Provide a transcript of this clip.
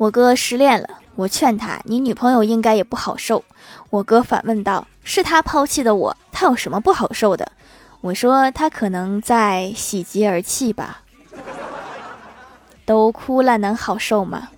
我哥失恋了，我劝他：‘你女朋友应该也不好受。’我哥反问道：‘是他抛弃的我？’他有什么不好受的？我说他可能在喜极而泣吧，都哭了，能好受吗？